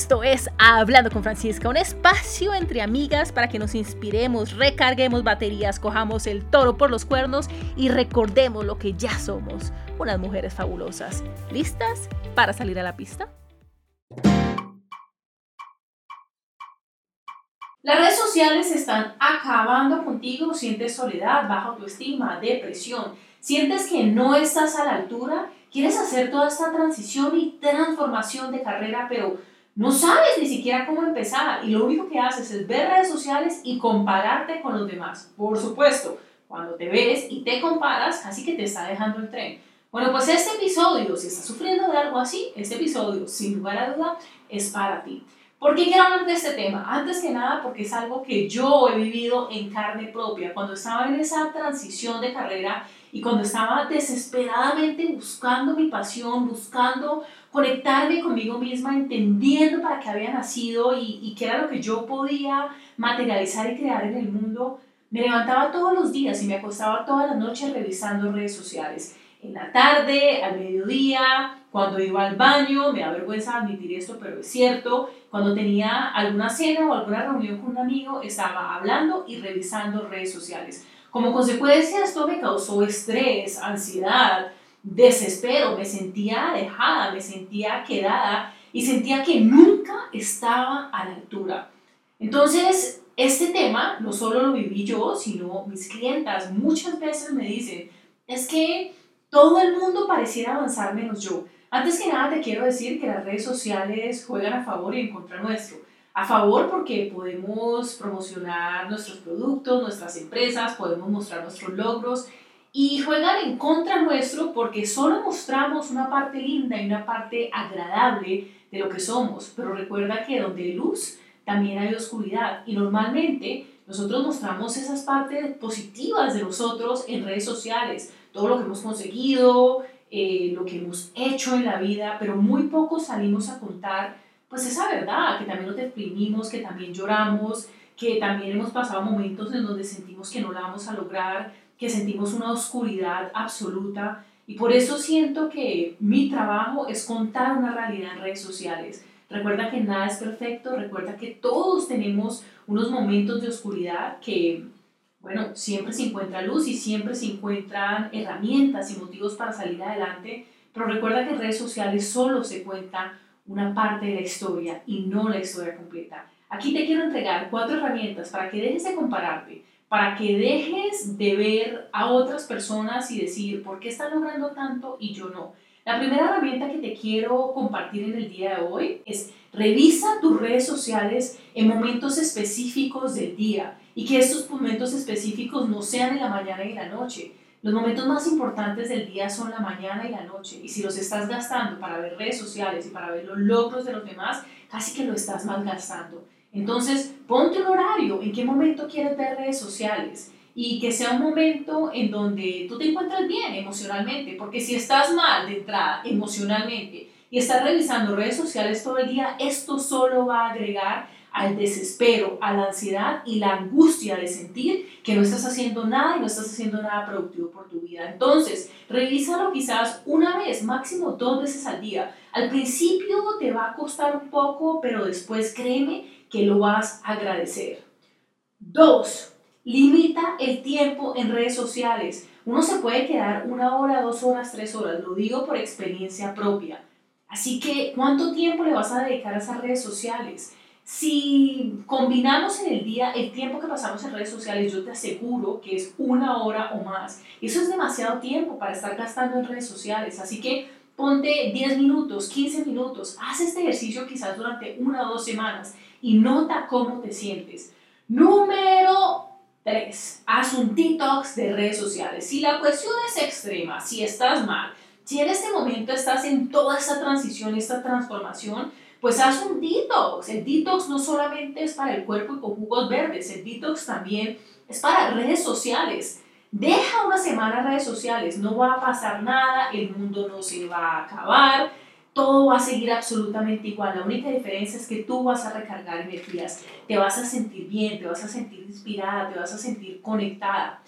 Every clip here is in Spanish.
Esto es Hablando con Francisca, un espacio entre amigas para que nos inspiremos, recarguemos baterías, cojamos el toro por los cuernos y recordemos lo que ya somos, unas mujeres fabulosas. ¿Listas para salir a la pista? Las redes sociales están acabando contigo, sientes soledad, baja autoestima, depresión, sientes que no estás a la altura, quieres hacer toda esta transición y transformación de carrera, pero no sabes ni siquiera cómo empezar y lo único que haces es ver redes sociales y compararte con los demás. Por supuesto, cuando te ves y te comparas, casi que te está dejando el tren. Bueno, pues este episodio, si estás sufriendo de algo así, este episodio, sin lugar a duda, es para ti. ¿Por qué quiero hablar de este tema? Antes que nada, porque es algo que yo he vivido en carne propia. Cuando estaba en esa transición de carrera y cuando estaba desesperadamente buscando mi pasión, buscando conectarme conmigo misma, entendiendo para qué había nacido y, y qué era lo que yo podía materializar y crear en el mundo, me levantaba todos los días y me acostaba todas las noches revisando redes sociales. En la tarde, al mediodía, cuando iba al baño, me da vergüenza admitir esto, pero es cierto, cuando tenía alguna cena o alguna reunión con un amigo, estaba hablando y revisando redes sociales. Como consecuencia, esto me causó estrés, ansiedad, desespero, me sentía dejada, me sentía quedada y sentía que nunca estaba a la altura. Entonces, este tema no solo lo viví yo, sino mis clientas muchas veces me dicen, es que todo el mundo pareciera avanzar menos yo. Antes que nada te quiero decir que las redes sociales juegan a favor y en contra nuestro. A favor porque podemos promocionar nuestros productos, nuestras empresas, podemos mostrar nuestros logros y juegan en contra nuestro porque solo mostramos una parte linda y una parte agradable de lo que somos, pero recuerda que donde hay luz también hay oscuridad. Y normalmente nosotros mostramos esas partes positivas de nosotros en redes sociales, todo lo que hemos conseguido, eh, lo que hemos hecho en la vida, pero muy poco salimos a contar pues esa verdad, que también nos deprimimos, que también lloramos, que también hemos pasado momentos en donde sentimos que no la vamos a lograr, que sentimos una oscuridad absoluta y por eso siento que mi trabajo es contar una realidad en redes sociales. Recuerda que nada es perfecto, recuerda que todos tenemos unos momentos de oscuridad que, bueno, siempre se encuentra luz y siempre se encuentran herramientas y motivos para salir adelante, pero recuerda que en redes sociales solo se cuenta una parte de la historia y no la historia completa. Aquí te quiero entregar cuatro herramientas para que dejes de compararte, para que dejes de ver a otras personas y decir, ¿por qué están logrando tanto y yo no? La primera herramienta que te quiero compartir en el día de hoy es revisa tus redes sociales en momentos específicos del día y que estos momentos específicos no sean en la mañana y la noche. Los momentos más importantes del día son la mañana y la noche. Y si los estás gastando para ver redes sociales y para ver los logros de los demás, casi que lo estás malgastando. Entonces, ponte un horario, en qué momento quieres ver redes sociales y que sea un momento en donde tú te encuentres bien emocionalmente, porque si estás mal de entrada emocionalmente y estás revisando redes sociales todo el día, esto solo va a agregar al desespero, a la ansiedad y la angustia de sentir que no estás haciendo nada y no estás haciendo nada productivo por tu vida. Entonces, revísalo quizás una vez, máximo dos veces al día. Al principio te va a costar un poco, pero después créeme que lo vas a agradecer. Dos, limita el tiempo en redes sociales. Uno se puede quedar una hora, dos horas, tres horas, lo digo por experiencia propia. Así que, ¿cuánto tiempo le vas a dedicar a esas redes sociales? Si combinamos en el día el tiempo que pasamos en redes sociales, yo te aseguro que es una hora o más. Eso es demasiado tiempo para estar gastando en redes sociales. Así que ponte 10 minutos, 15 minutos, haz este ejercicio quizás durante una o dos semanas y nota cómo te sientes. Número 3. Haz un detox de redes sociales. Si la cuestión es extrema, si estás mal, si en este momento estás en toda esta transición, esta transformación, pues haz un detox. El detox no solamente es para el cuerpo y con jugos verdes, el detox también es para redes sociales. Deja una semana redes sociales, no va a pasar nada, el mundo no se va a acabar, todo va a seguir absolutamente igual. La única diferencia es que tú vas a recargar energías, te vas a sentir bien, te vas a sentir inspirada, te vas a sentir conectada.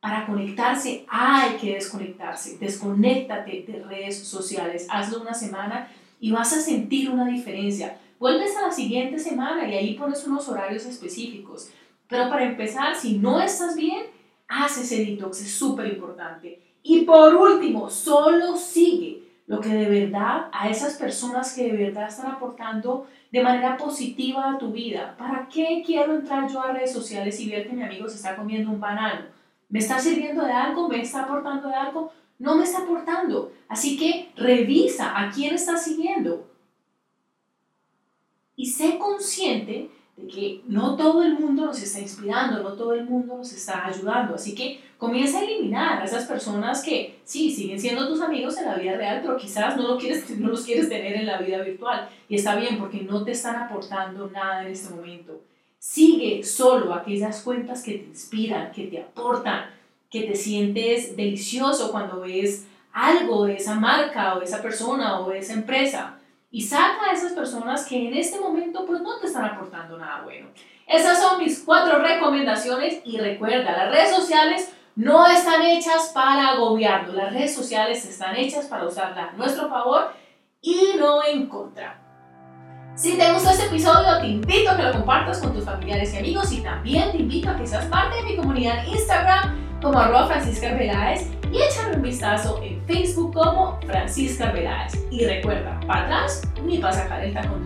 Para conectarse hay que desconectarse. Desconéctate de redes sociales. Hazlo una semana y vas a sentir una diferencia. vuelves a la siguiente semana y ahí pones unos horarios específicos. Pero para empezar, si no estás bien, haz ese detox, es súper importante. Y por último, solo sigue lo que de verdad a esas personas que de verdad están aportando de manera positiva a tu vida. ¿Para qué quiero entrar yo a redes sociales y ver que mi amigo se está comiendo un banano? ¿Me está sirviendo de algo? ¿Me está aportando de algo? No me está aportando. Así que revisa a quién estás siguiendo. Y sé consciente de que no todo el mundo nos está inspirando, no todo el mundo nos está ayudando. Así que comienza a eliminar a esas personas que sí, siguen siendo tus amigos en la vida real, pero quizás no, lo no los quieres tener en la vida virtual. Y está bien porque no te están aportando nada en este momento. Sigue solo aquellas cuentas que te inspiran, que te aportan, que te sientes delicioso cuando ves algo de esa marca o de esa persona o de esa empresa y saca a esas personas que en este momento pues no te están aportando nada bueno. Esas son mis cuatro recomendaciones y recuerda, las redes sociales no están hechas para agobiarnos, las redes sociales están hechas para usarlas a nuestro favor y no en contra. Si te gustó este episodio, te invito a que lo compartas con tus familiares y amigos y también te invito a que seas parte de mi comunidad Instagram como arroba Francisca y échame un vistazo en Facebook como Francisca Veláez. Y recuerda, para atrás ni para sacar el tacón